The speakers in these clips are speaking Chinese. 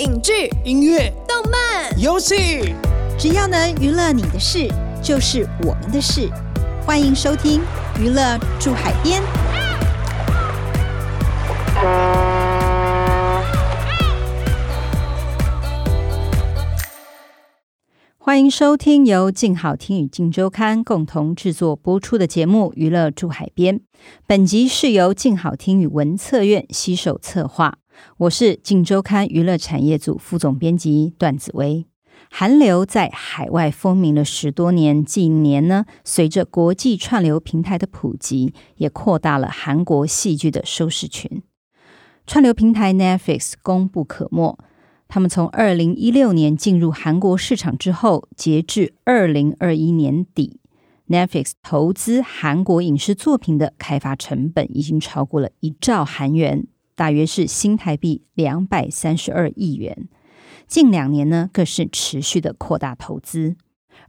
影剧、音乐、动漫、游戏，只要能娱乐你的事，就是我们的事。欢迎收听《娱乐住海边》。欢迎收听由静好听与静周刊共同制作播出的节目《娱乐住海边》。本集是由静好听与文策院携手策划。我是静周刊娱乐产业组副总编辑段子薇。韩流在海外风靡了十多年，近年呢，随着国际串流平台的普及，也扩大了韩国戏剧的收视群。串流平台 Netflix 功不可没。他们从二零一六年进入韩国市场之后，截至二零二一年底，Netflix 投资韩国影视作品的开发成本已经超过了一兆韩元，大约是新台币两百三十二亿元。近两年呢，更是持续的扩大投资。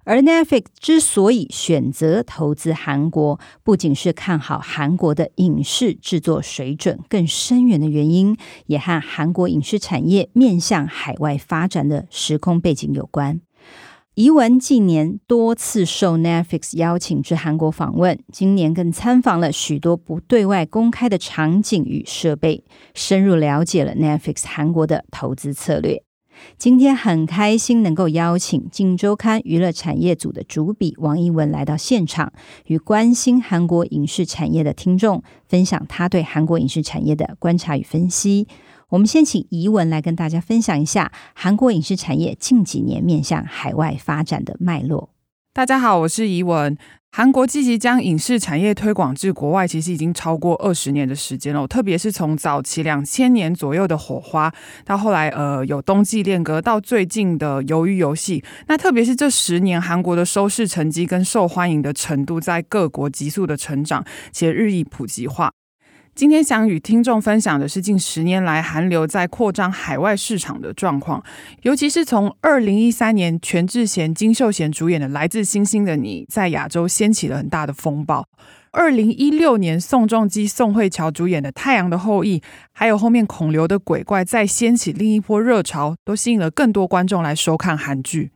而 Netflix 之所以选择投资韩国，不仅是看好韩国的影视制作水准更深远的原因，也和韩国影视产业面向海外发展的时空背景有关。怡文近年多次受 Netflix 邀请至韩国访问，今年更参访了许多不对外公开的场景与设备，深入了解了 Netflix 韩国的投资策略。今天很开心能够邀请《镜周刊》娱乐产业组的主笔王一文来到现场，与关心韩国影视产业的听众分享他对韩国影视产业的观察与分析。我们先请怡文来跟大家分享一下韩国影视产业近几年面向海外发展的脉络。大家好，我是怡文。韩国积极将影视产业推广至国外，其实已经超过二十年的时间了。特别是从早期两千年左右的《火花》，到后来呃有《冬季恋歌》，到最近的《鱿鱼游戏》。那特别是这十年，韩国的收视成绩跟受欢迎的程度，在各国急速的成长，且日益普及化。今天想与听众分享的是近十年来韩流在扩张海外市场的状况，尤其是从二零一三年全智贤、金秀贤主演的《来自星星的你》在亚洲掀起了很大的风暴，二零一六年宋仲基、宋慧乔主演的《太阳的后裔》，还有后面孔刘的《鬼怪》再掀起另一波热潮，都吸引了更多观众来收看韩剧。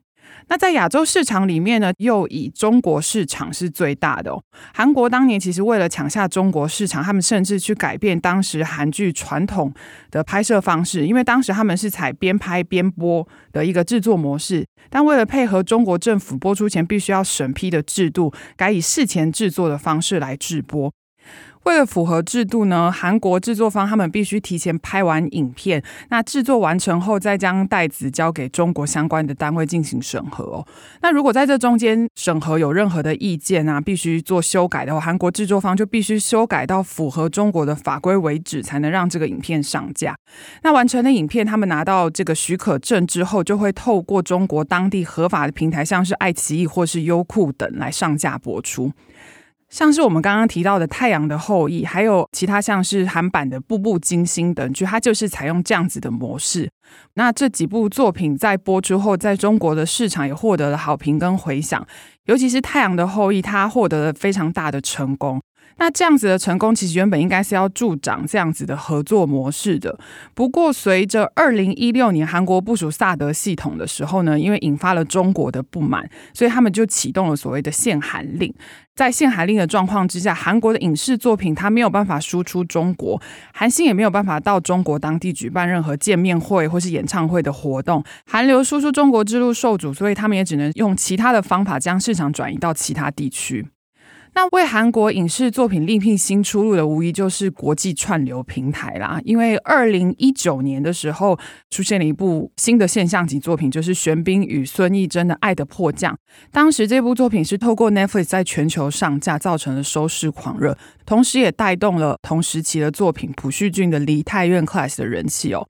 那在亚洲市场里面呢，又以中国市场是最大的哦。韩国当年其实为了抢下中国市场，他们甚至去改变当时韩剧传统的拍摄方式，因为当时他们是采边拍边播的一个制作模式，但为了配合中国政府播出前必须要审批的制度，改以事前制作的方式来制播。为了符合制度呢，韩国制作方他们必须提前拍完影片，那制作完成后再将袋子交给中国相关的单位进行审核哦。那如果在这中间审核有任何的意见啊，必须做修改的话，韩国制作方就必须修改到符合中国的法规为止，才能让这个影片上架。那完成的影片，他们拿到这个许可证之后，就会透过中国当地合法的平台，像是爱奇艺或是优酷等来上架播出。像是我们刚刚提到的《太阳的后裔》，还有其他像是韩版的《步步惊心》等剧，它就是采用这样子的模式。那这几部作品在播出后，在中国的市场也获得了好评跟回响，尤其是《太阳的后裔》，它获得了非常大的成功。那这样子的成功，其实原本应该是要助长这样子的合作模式的。不过，随着二零一六年韩国部署萨德系统的时候呢，因为引发了中国的不满，所以他们就启动了所谓的限韩令。在限韩令的状况之下，韩国的影视作品它没有办法输出中国，韩星也没有办法到中国当地举办任何见面会或是演唱会的活动，韩流输出中国之路受阻，所以他们也只能用其他的方法将市场转移到其他地区。那为韩国影视作品另辟新出路的，无疑就是国际串流平台啦。因为二零一九年的时候，出现了一部新的现象级作品，就是玄彬与孙艺珍的《爱的迫降》。当时这部作品是透过 Netflix 在全球上架，造成了收视狂热，同时也带动了同时期的作品朴叙俊的《梨泰院 Class》的人气哦。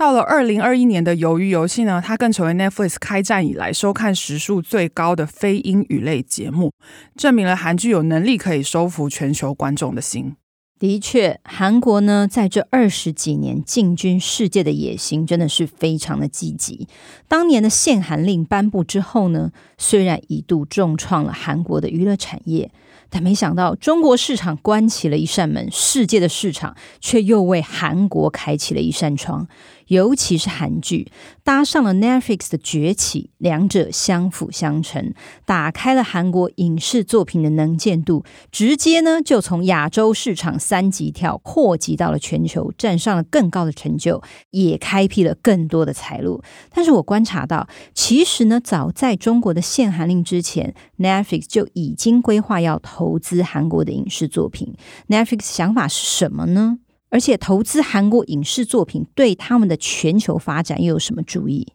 到了二零二一年的《鱿鱼游戏》呢，它更成为 Netflix 开战以来收看时数最高的非英语类节目，证明了韩剧有能力可以收服全球观众的心。的确，韩国呢在这二十几年进军世界的野心真的是非常的积极。当年的限韩令颁布之后呢，虽然一度重创了韩国的娱乐产业。但没想到，中国市场关起了一扇门，世界的市场却又为韩国开启了一扇窗。尤其是韩剧，搭上了 Netflix 的崛起，两者相辅相成，打开了韩国影视作品的能见度，直接呢就从亚洲市场三级跳扩及到了全球，站上了更高的成就，也开辟了更多的财路。但是我观察到，其实呢，早在中国的限韩令之前，Netflix 就已经规划要投资韩国的影视作品。Netflix 想法是什么呢？而且投资韩国影视作品对他们的全球发展又有什么注意？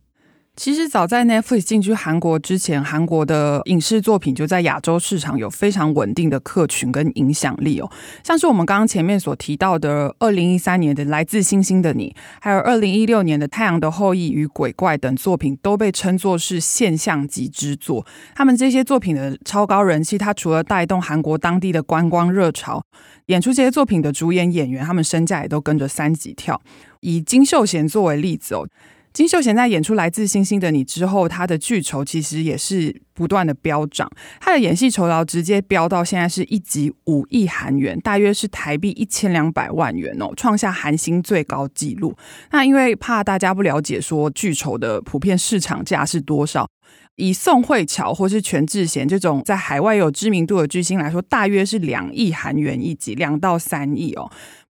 其实早在 Netflix 进军韩国之前，韩国的影视作品就在亚洲市场有非常稳定的客群跟影响力哦。像是我们刚刚前面所提到的，二零一三年的《来自星星的你》，还有二零一六年的《太阳的后裔》与《鬼怪》等作品，都被称作是现象级之作。他们这些作品的超高人气，它除了带动韩国当地的观光热潮，演出这些作品的主演演员，他们身价也都跟着三级跳。以金秀贤作为例子哦。金秀贤在演出《来自星星的你》之后，他的剧酬其实也是不断的飙涨，他的演戏酬劳直接飙到现在是一集五亿韩元，大约是台币一千两百万元哦，创下韩星最高纪录。那因为怕大家不了解说剧酬的普遍市场价是多少，以宋慧乔或是全智贤这种在海外有知名度的巨星来说，大约是两亿韩元一集，两到三亿哦。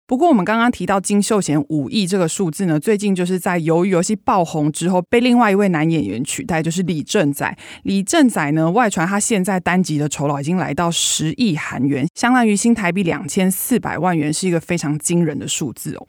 不过，我们刚刚提到金秀贤五亿这个数字呢，最近就是在《鱿鱼游戏》爆红之后，被另外一位男演员取代，就是李正宰。李正宰呢，外传他现在单集的酬劳已经来到十亿韩元，相当于新台币两千四百万元，是一个非常惊人的数字哦。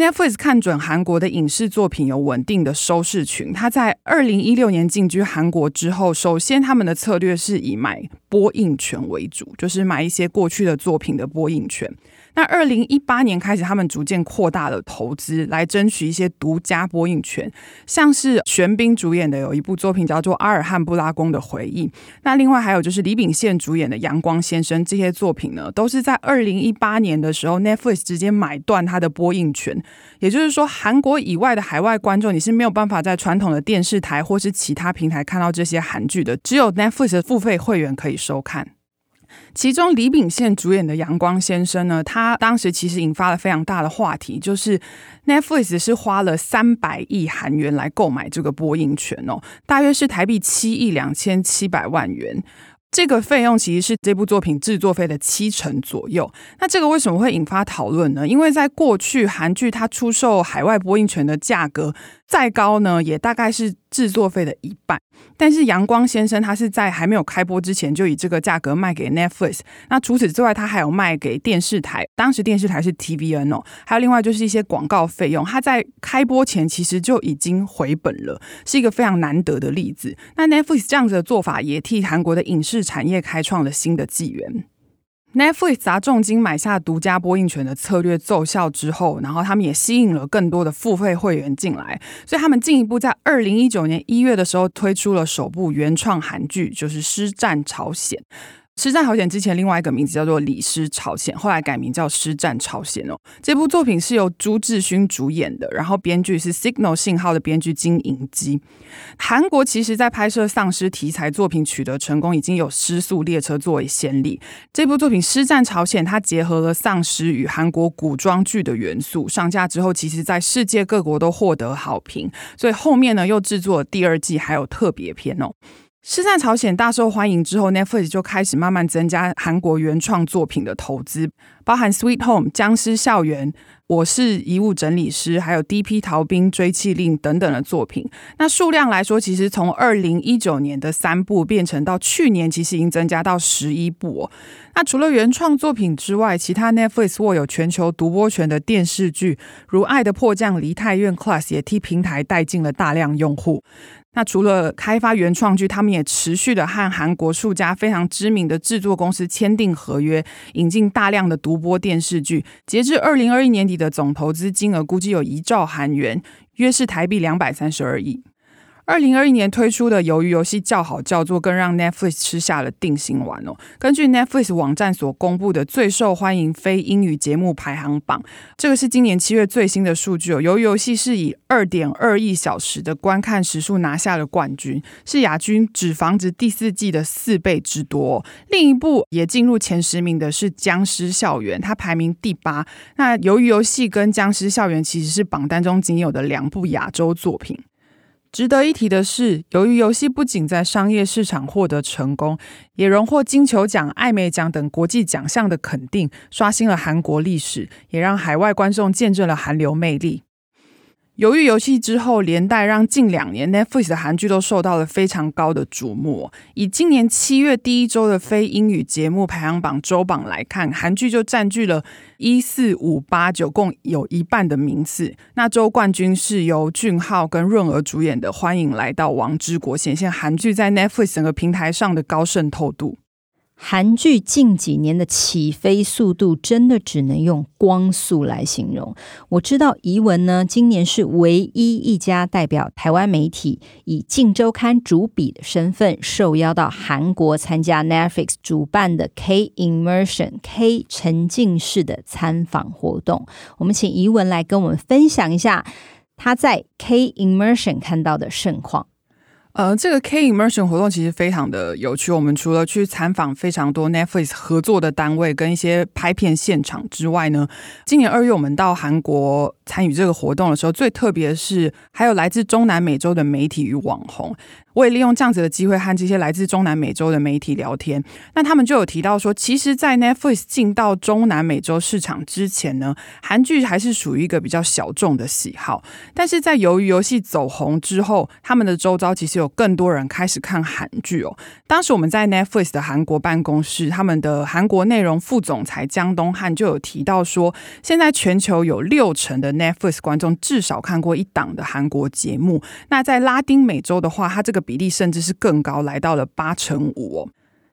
Netflix 看准韩国的影视作品有稳定的收视群，它在二零一六年进军韩国之后，首先他们的策略是以买播映权为主，就是买一些过去的作品的播映权。那二零一八年开始，他们逐渐扩大了投资，来争取一些独家播映权，像是玄彬主演的有一部作品叫做《阿尔汉布拉宫的回忆》，那另外还有就是李秉宪主演的《阳光先生》，这些作品呢，都是在二零一八年的时候，Netflix 直接买断它的播映权，也就是说，韩国以外的海外观众，你是没有办法在传统的电视台或是其他平台看到这些韩剧的，只有 Netflix 的付费会员可以收看。其中李秉宪主演的《阳光先生》呢，他当时其实引发了非常大的话题，就是 Netflix 是花了三百亿韩元来购买这个播映权哦，大约是台币七亿两千七百万元。这个费用其实是这部作品制作费的七成左右。那这个为什么会引发讨论呢？因为在过去韩剧它出售海外播映权的价格再高呢，也大概是制作费的一半。但是《阳光先生》他是在还没有开播之前就以这个价格卖给 Netflix。那除此之外，他还有卖给电视台，当时电视台是 TVN 哦。还有另外就是一些广告费用，他在开播前其实就已经回本了，是一个非常难得的例子。那 Netflix 这样子的做法也替韩国的影视产业开创了新的纪元。Netflix 砸重金买下独家播映权的策略奏效之后，然后他们也吸引了更多的付费会员进来，所以他们进一步在二零一九年一月的时候推出了首部原创韩剧，就是《师战朝鲜》。《师战朝鲜》之前另外一个名字叫做《李师朝鲜》，后来改名叫《师战朝鲜》哦。这部作品是由朱智勋主演的，然后编剧是 Signal 信号的编剧金银基。韩国其实在拍摄丧尸题材作品取得成功，已经有《尸速列车》作为先例。这部作品《师战朝鲜》它结合了丧尸与韩国古装剧的元素，上架之后，其实在世界各国都获得好评，所以后面呢又制作了第二季，还有特别篇哦。《师战朝鲜》大受欢迎之后，Netflix 就开始慢慢增加韩国原创作品的投资，包含《Sweet Home》、《僵尸校园》、《我是遗物整理师》、还有《D.P. 逃兵追缉令》等等的作品。那数量来说，其实从二零一九年的三部变成到去年，其实已经增加到十一部。那除了原创作品之外，其他 Netflix 握有全球独播权的电视剧，如《爱的迫降》、《梨泰院 Class》也替平台带进了大量用户。那除了开发原创剧，他们也持续的和韩国数家非常知名的制作公司签订合约，引进大量的独播电视剧。截至二零二一年底的总投资金额估计有一兆韩元，约是台币两百三十二亿。二零二一年推出的《鱿鱼游戏》叫好叫座，更让 Netflix 吃下了定心丸哦。根据 Netflix 网站所公布的最受欢迎非英语节目排行榜，这个是今年七月最新的数据哦。《鱿鱼游戏》是以二点二亿小时的观看时数拿下了冠军，是亚军《纸房子》第四季的四倍之多。另一部也进入前十名的是《僵尸校园》，它排名第八。那《鱿鱼游戏》跟《僵尸校园》其实是榜单中仅有的两部亚洲作品。值得一提的是，由于游戏不仅在商业市场获得成功，也荣获金球奖、艾美奖等国际奖项的肯定，刷新了韩国历史，也让海外观众见证了韩流魅力。鱿鱼游戏之后，连带让近两年 Netflix 的韩剧都受到了非常高的瞩目。以今年七月第一周的非英语节目排行榜周榜来看，韩剧就占据了一四五八九，共有一半的名次。那周冠军是由俊昊跟润娥主演的《欢迎来到王之国》，显现韩剧在 Netflix 整个平台上的高渗透度。韩剧近几年的起飞速度，真的只能用光速来形容。我知道怡文呢，今年是唯一一家代表台湾媒体以《镜周刊》主笔的身份，受邀到韩国参加 Netflix 主办的 K Immersion K 沉浸式的参访活动。我们请怡文来跟我们分享一下他在 K Immersion 看到的盛况。呃，这个 K Immersion 活动其实非常的有趣。我们除了去参访非常多 Netflix 合作的单位跟一些拍片现场之外呢，今年二月我们到韩国参与这个活动的时候，最特别是还有来自中南美洲的媒体与网红。我也利用这样子的机会和这些来自中南美洲的媒体聊天，那他们就有提到说，其实，在 Netflix 进到中南美洲市场之前呢，韩剧还是属于一个比较小众的喜好，但是在由于游戏走红之后，他们的周遭其实有更多人开始看韩剧哦。当时我们在 Netflix 的韩国办公室，他们的韩国内容副总裁姜东汉就有提到说，现在全球有六成的 Netflix 观众至少看过一档的韩国节目，那在拉丁美洲的话，它这个。比例甚至是更高，来到了八成五哦。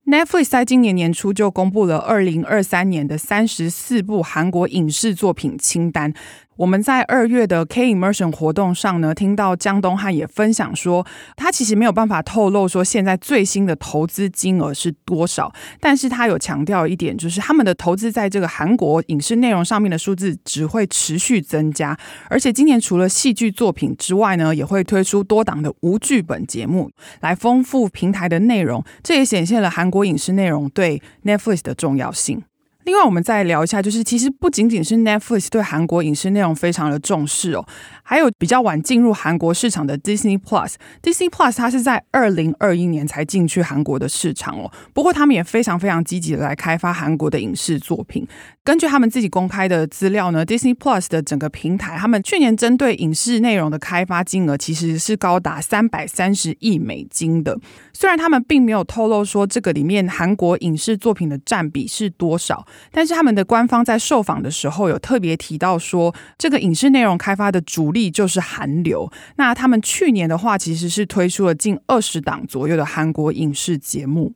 Netflix 在今年年初就公布了二零二三年的三十四部韩国影视作品清单。我们在二月的 K Immersion 活动上呢，听到姜东汉也分享说，他其实没有办法透露说现在最新的投资金额是多少，但是他有强调一点，就是他们的投资在这个韩国影视内容上面的数字只会持续增加，而且今年除了戏剧作品之外呢，也会推出多档的无剧本节目来丰富平台的内容，这也显现了韩国影视内容对 Netflix 的重要性。另外，我们再聊一下，就是其实不仅仅是 Netflix 对韩国影视内容非常的重视哦，还有比较晚进入韩国市场的 Disney Plus。Disney Plus 它是在二零二一年才进去韩国的市场哦，不过他们也非常非常积极的来开发韩国的影视作品。根据他们自己公开的资料呢，Disney Plus 的整个平台，他们去年针对影视内容的开发金额其实是高达三百三十亿美金的。虽然他们并没有透露说这个里面韩国影视作品的占比是多少。但是他们的官方在受访的时候有特别提到说，这个影视内容开发的主力就是韩流。那他们去年的话，其实是推出了近二十档左右的韩国影视节目。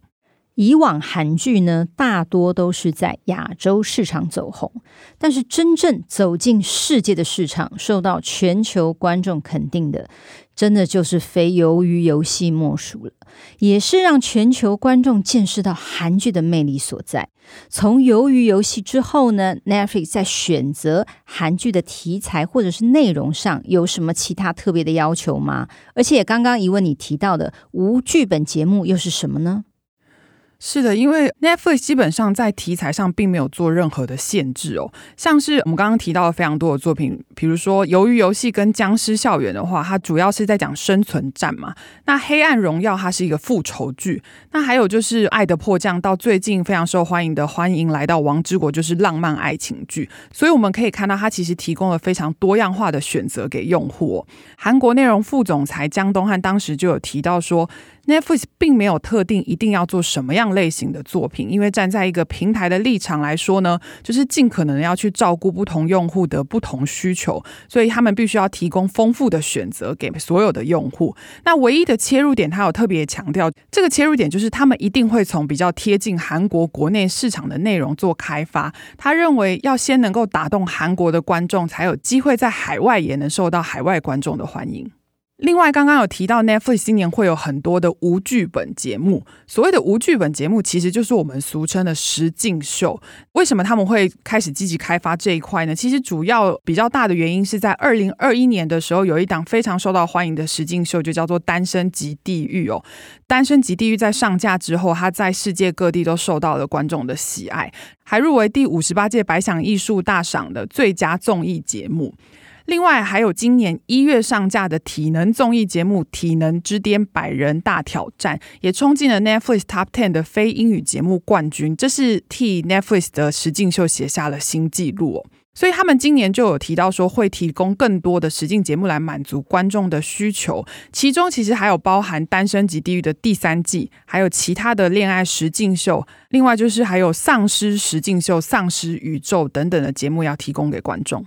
以往韩剧呢，大多都是在亚洲市场走红，但是真正走进世界的市场，受到全球观众肯定的，真的就是非鱿鱼游戏莫属了。也是让全球观众见识到韩剧的魅力所在。从鱿鱼游戏之后呢，Netflix 在选择韩剧的题材或者是内容上有什么其他特别的要求吗？而且刚刚一问你提到的无剧本节目又是什么呢？是的，因为 Netflix 基本上在题材上并没有做任何的限制哦，像是我们刚刚提到的非常多的作品，比如说《鱿鱼游戏》跟《僵尸校园》的话，它主要是在讲生存战嘛。那《黑暗荣耀》它是一个复仇剧，那还有就是《爱的迫降》到最近非常受欢迎的《欢迎来到王之国》就是浪漫爱情剧，所以我们可以看到它其实提供了非常多样化的选择给用户。韩国内容副总裁姜东汉当时就有提到说。Netflix 并没有特定一定要做什么样类型的作品，因为站在一个平台的立场来说呢，就是尽可能要去照顾不同用户的不同需求，所以他们必须要提供丰富的选择给所有的用户。那唯一的切入点，他有特别强调，这个切入点就是他们一定会从比较贴近韩国国内市场的内容做开发。他认为要先能够打动韩国的观众，才有机会在海外也能受到海外观众的欢迎。另外，刚刚有提到 Netflix 今年会有很多的无剧本节目。所谓的无剧本节目，其实就是我们俗称的实境秀。为什么他们会开始积极开发这一块呢？其实主要比较大的原因是在二零二一年的时候，有一档非常受到欢迎的实境秀，就叫做《单身即地狱》哦。《单身即地狱》在上架之后，它在世界各地都受到了观众的喜爱，还入围第五十八届百想艺术大赏的最佳综艺节目。另外，还有今年一月上架的体能综艺节目《体能之巅百人大挑战》，也冲进了 Netflix Top Ten 的非英语节目冠军，这是替 Netflix 的实境秀写下了新纪录哦。所以他们今年就有提到说，会提供更多的实境节目来满足观众的需求，其中其实还有包含《单身即地狱》的第三季，还有其他的恋爱实境秀，另外就是还有丧尸实境秀、丧尸宇宙等等的节目要提供给观众。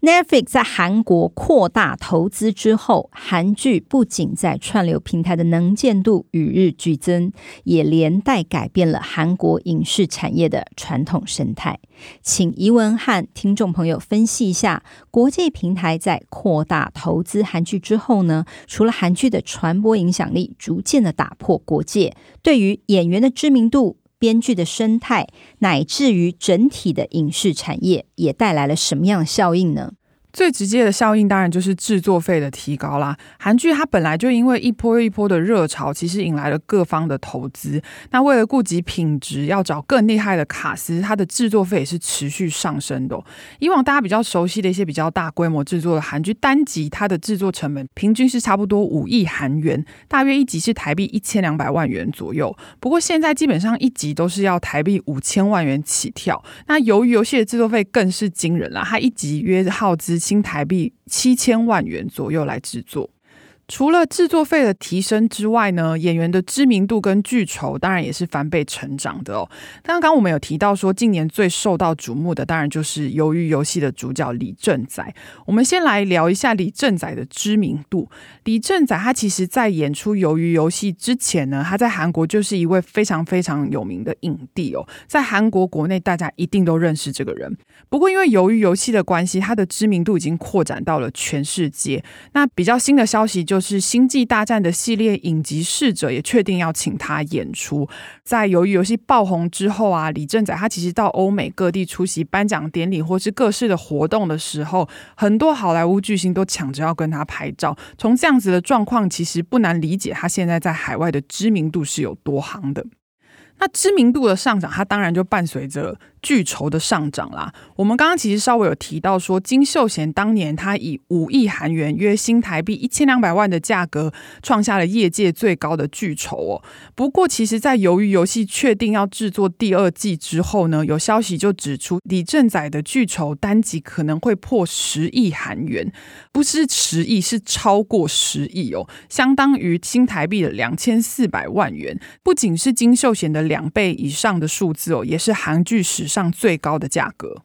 Netflix 在韩国扩大投资之后，韩剧不仅在串流平台的能见度与日俱增，也连带改变了韩国影视产业的传统生态。请怡文和听众朋友分析一下，国际平台在扩大投资韩剧之后呢，除了韩剧的传播影响力逐渐的打破国界，对于演员的知名度、编剧的生态，乃至于整体的影视产业，也带来了什么样的效应呢？最直接的效应当然就是制作费的提高啦。韩剧它本来就因为一波又一波的热潮，其实引来了各方的投资。那为了顾及品质，要找更厉害的卡司，它的制作费也是持续上升的。以往大家比较熟悉的一些比较大规模制作的韩剧，单集它的制作成本平均是差不多五亿韩元，大约一集是台币一千两百万元左右。不过现在基本上一集都是要台币五千万元起跳。那由于游戏的制作费更是惊人了，它一集约耗资。新台币七千万元左右来制作。除了制作费的提升之外呢，演员的知名度跟剧酬当然也是翻倍成长的哦。刚刚我们有提到说，今年最受到瞩目的当然就是《鱿鱼游戏》的主角李正宰。我们先来聊一下李正宰的知名度。李正宰他其实在演出《鱿鱼游戏》之前呢，他在韩国就是一位非常非常有名的影帝哦。在韩国国内，大家一定都认识这个人。不过因为《鱿鱼游戏》的关系，他的知名度已经扩展到了全世界。那比较新的消息就。就是《星际大战》的系列影集逝者也确定要请他演出。在《鱿鱼游戏》爆红之后啊，李正宰他其实到欧美各地出席颁奖典礼或是各式的活动的时候，很多好莱坞巨星都抢着要跟他拍照。从这样子的状况，其实不难理解他现在在海外的知名度是有多行的。那知名度的上涨，它当然就伴随着。巨酬的上涨啦，我们刚刚其实稍微有提到说，金秀贤当年他以五亿韩元约新台币一千两百万的价格，创下了业界最高的巨酬哦。不过，其实，在鱿鱼游戏确定要制作第二季之后呢，有消息就指出，李正宰的巨酬单集可能会破十亿韩元，不是十亿，是超过十亿哦，相当于新台币的两千四百万元，不仅是金秀贤的两倍以上的数字哦，也是韩剧史上最高的价格。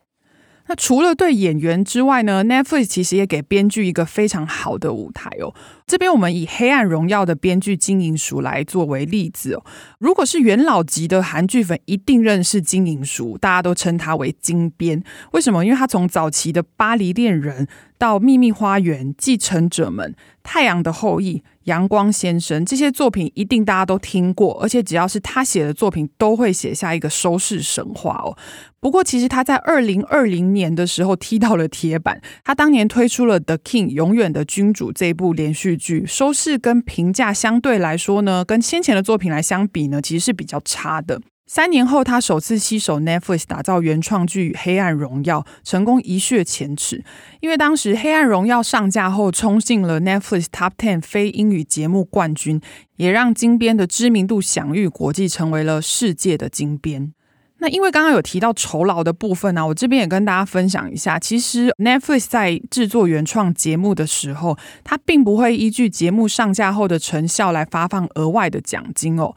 那除了对演员之外呢，Netflix 其实也给编剧一个非常好的舞台哦。这边我们以《黑暗荣耀》的编剧金银淑来作为例子哦。如果是元老级的韩剧粉，一定认识金银淑，大家都称他为金编。为什么？因为他从早期的《巴黎恋人》到《秘密花园》、《继承者们》、《太阳的后裔》。阳光先生这些作品一定大家都听过，而且只要是他写的作品，都会写下一个收视神话哦。不过，其实他在二零二零年的时候踢到了铁板，他当年推出了《The King》永远的君主这一部连续剧，收视跟评价相对来说呢，跟先前的作品来相比呢，其实是比较差的。三年后，他首次携手 Netflix 打造原创剧《黑暗荣耀》，成功一雪前耻。因为当时《黑暗荣耀》上架后，冲进了 Netflix Top Ten 非英语节目冠军，也让金编的知名度享誉国际，成为了世界的金编。那因为刚刚有提到酬劳的部分呢、我这边也跟大家分享一下。其实 Netflix 在制作原创节目的时候，它并不会依据节目上架后的成效来发放额外的奖金哦。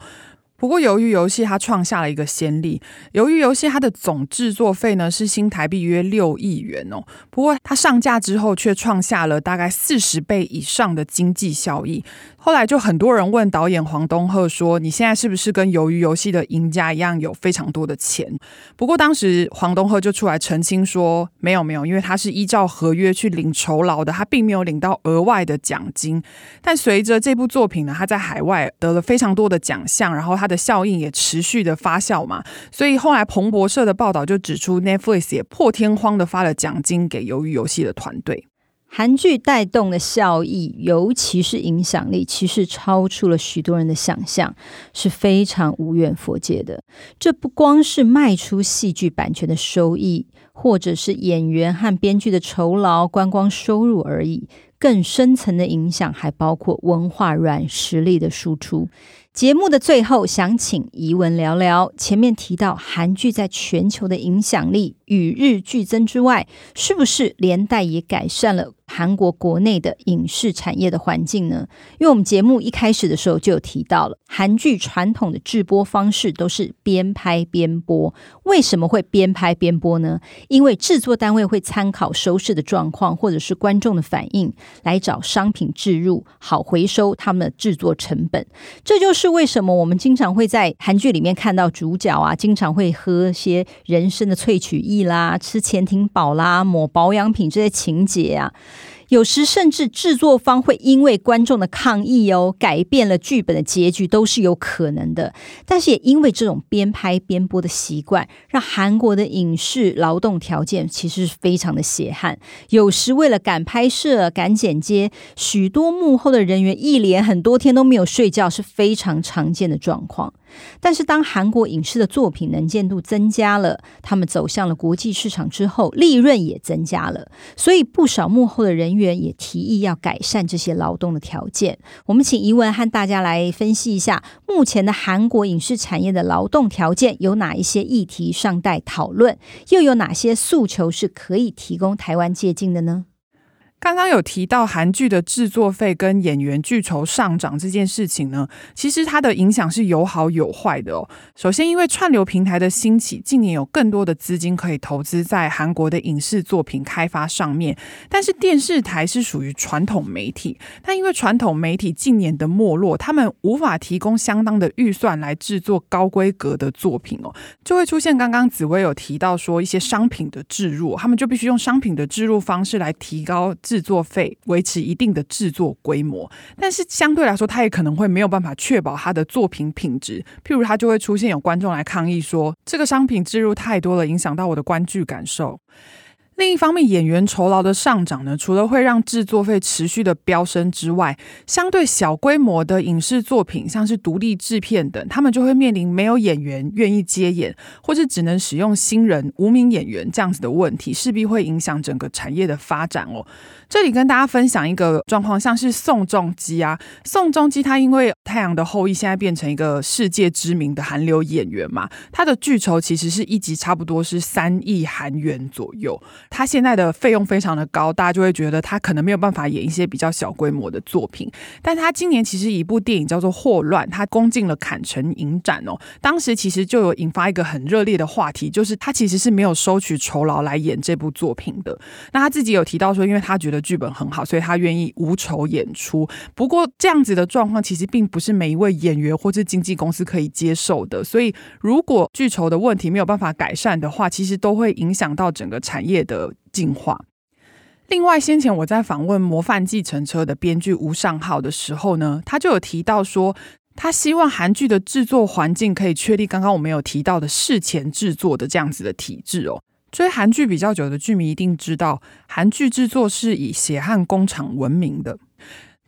不过，鱿鱼游戏它创下了一个先例。鱿鱼游戏它的总制作费呢是新台币约六亿元哦。不过它上架之后却创下了大概四十倍以上的经济效益。后来就很多人问导演黄东赫说：“你现在是不是跟鱿鱼游戏的赢家一样有非常多的钱？”不过当时黄东赫就出来澄清说：“没有没有，因为他是依照合约去领酬劳的，他并没有领到额外的奖金。”但随着这部作品呢，他在海外得了非常多的奖项，然后他的效应也持续的发酵嘛，所以后来彭博社的报道就指出，Netflix 也破天荒的发了奖金给鱿鱼游戏的团队。韩剧带动的效益，尤其是影响力，其实超出了许多人的想象，是非常无远佛界的。这不光是卖出戏剧版权的收益，或者是演员和编剧的酬劳、观光收入而已，更深层的影响还包括文化软实力的输出。节目的最后，想请怡文聊聊。前面提到韩剧在全球的影响力与日俱增之外，是不是连带也改善了韩国国内的影视产业的环境呢？因为我们节目一开始的时候就有提到了，韩剧传统的制播方式都是边拍边播。为什么会边拍边播呢？因为制作单位会参考收视的状况或者是观众的反应，来找商品置入，好回收他们的制作成本。这就是。为什么我们经常会在韩剧里面看到主角啊，经常会喝些人参的萃取液啦，吃潜艇堡啦，抹保养品这些情节啊？有时甚至制作方会因为观众的抗议哦，改变了剧本的结局都是有可能的。但是也因为这种边拍边播的习惯，让韩国的影视劳动条件其实是非常的血汗。有时为了赶拍摄、赶剪接，许多幕后的人员一连很多天都没有睡觉，是非常常见的状况。但是，当韩国影视的作品能见度增加了，他们走向了国际市场之后，利润也增加了，所以不少幕后的人员也提议要改善这些劳动的条件。我们请怡文和大家来分析一下，目前的韩国影视产业的劳动条件有哪一些议题尚待讨论，又有哪些诉求是可以提供台湾借鉴的呢？刚刚有提到韩剧的制作费跟演员剧酬上涨这件事情呢，其实它的影响是有好有坏的哦。首先，因为串流平台的兴起，近年有更多的资金可以投资在韩国的影视作品开发上面。但是电视台是属于传统媒体，但因为传统媒体近年的没落，他们无法提供相当的预算来制作高规格的作品哦，就会出现刚刚紫薇有提到说一些商品的置入，他们就必须用商品的置入方式来提高。制作费维持一定的制作规模，但是相对来说，他也可能会没有办法确保他的作品品质。譬如，他就会出现有观众来抗议说，这个商品置入太多了，影响到我的观剧感受。另一方面，演员酬劳的上涨呢，除了会让制作费持续的飙升之外，相对小规模的影视作品，像是独立制片等，他们就会面临没有演员愿意接演，或是只能使用新人、无名演员这样子的问题，势必会影响整个产业的发展哦。这里跟大家分享一个状况，像是宋仲基啊，宋仲基他因为《太阳的后裔》现在变成一个世界知名的韩流演员嘛，他的剧酬其实是一集差不多是三亿韩元左右。他现在的费用非常的高，大家就会觉得他可能没有办法演一些比较小规模的作品。但他今年其实一部电影叫做《霍乱》，他攻进了坎城影展哦。当时其实就有引发一个很热烈的话题，就是他其实是没有收取酬劳来演这部作品的。那他自己有提到说，因为他觉得。剧本很好，所以他愿意无酬演出。不过这样子的状况其实并不不是每一位演员或是经纪公司可以接受的。所以如果剧酬的问题没有办法改善的话，其实都会影响到整个产业的进化。另外，先前我在访问《模范计程车》的编剧吴尚浩的时候呢，他就有提到说，他希望韩剧的制作环境可以确立刚刚我们有提到的事前制作的这样子的体制哦。追韩剧比较久的剧迷一定知道，韩剧制作是以血汗工厂闻名的。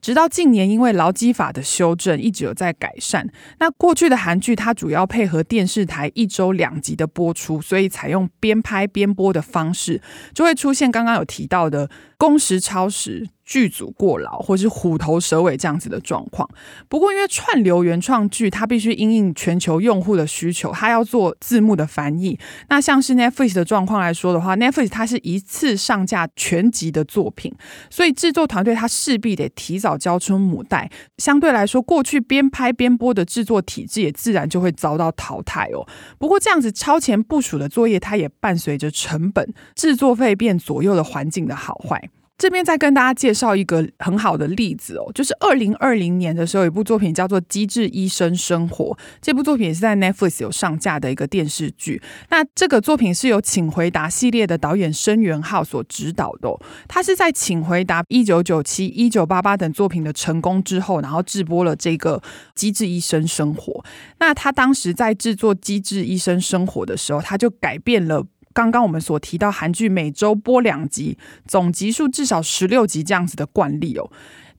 直到近年，因为劳基法的修正，一直有在改善。那过去的韩剧，它主要配合电视台一周两集的播出，所以采用边拍边播的方式，就会出现刚刚有提到的工时超时。剧组过劳或是虎头蛇尾这样子的状况。不过，因为串流原创剧它必须因应全球用户的需求，它要做字幕的翻译。那像是 Netflix 的状况来说的话，Netflix 它是一次上架全集的作品，所以制作团队它势必得提早交出母带。相对来说，过去边拍边播的制作体制也自然就会遭到淘汰哦。不过，这样子超前部署的作业，它也伴随着成本、制作费变左右的环境的好坏。这边再跟大家介绍一个很好的例子哦，就是二零二零年的时候，有一部作品叫做《机智医生生活》。这部作品也是在 Netflix 有上架的一个电视剧。那这个作品是由《请回答》系列的导演申元浩所指导的。他是在《请回答》一九九七、一九八八等作品的成功之后，然后制播了这个《机智医生生活》。那他当时在制作《机智医生生活》的时候，他就改变了。刚刚我们所提到韩剧每周播两集，总集数至少十六集这样子的惯例哦。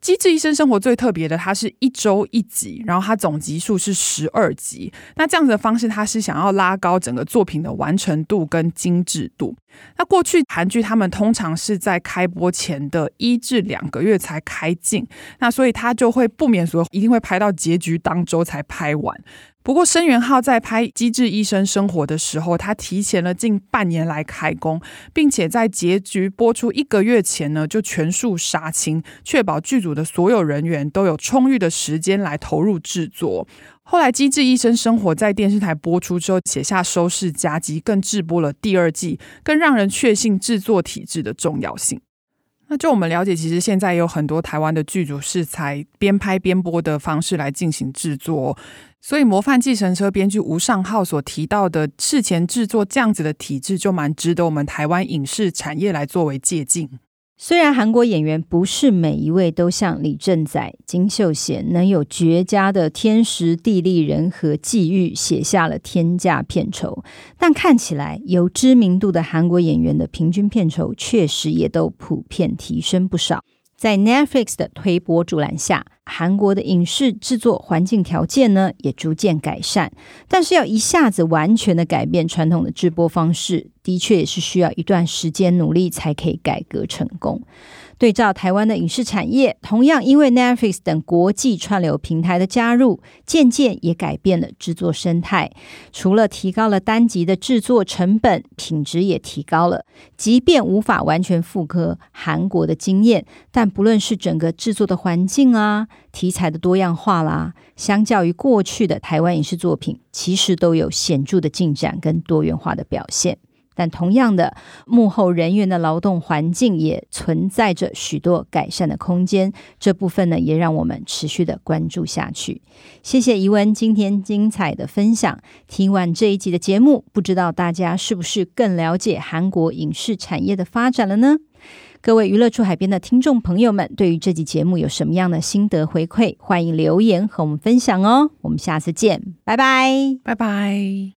《机智医生生活》最特别的，它是一周一集，然后它总集数是十二集。那这样子的方式，它是想要拉高整个作品的完成度跟精致度。那过去韩剧他们通常是在开播前的一至两个月才开镜，那所以他就会不免说一定会拍到结局当周才拍完。不过申元浩在拍《机智医生生活》的时候，他提前了近半年来开工，并且在结局播出一个月前呢，就全数杀青，确保剧组的所有人员都有充裕的时间来投入制作。后来，《机智医生生活》在电视台播出之后，写下收视佳绩，更制播了第二季，更让人确信制作体制的重要性。那就我们了解，其实现在也有很多台湾的剧组是采边拍边播的方式来进行制作，所以《模范计程车》编剧吴尚浩所提到的事前制作这样子的体制，就蛮值得我们台湾影视产业来作为借鉴。虽然韩国演员不是每一位都像李正宰、金秀贤能有绝佳的天时地利人和际遇，写下了天价片酬，但看起来有知名度的韩国演员的平均片酬确实也都普遍提升不少。在 Netflix 的推波助澜下，韩国的影视制作环境条件呢也逐渐改善。但是要一下子完全的改变传统的制播方式，的确也是需要一段时间努力才可以改革成功。对照台湾的影视产业，同样因为 Netflix 等国际串流平台的加入，渐渐也改变了制作生态。除了提高了单集的制作成本，品质也提高了。即便无法完全复刻韩国的经验，但不论是整个制作的环境啊、题材的多样化啦，相较于过去的台湾影视作品，其实都有显著的进展跟多元化的表现。但同样的，幕后人员的劳动环境也存在着许多改善的空间。这部分呢，也让我们持续的关注下去。谢谢怡文今天精彩的分享。听完这一集的节目，不知道大家是不是更了解韩国影视产业的发展了呢？各位娱乐驻海边的听众朋友们，对于这集节目有什么样的心得回馈？欢迎留言和我们分享哦。我们下次见，拜拜，拜拜。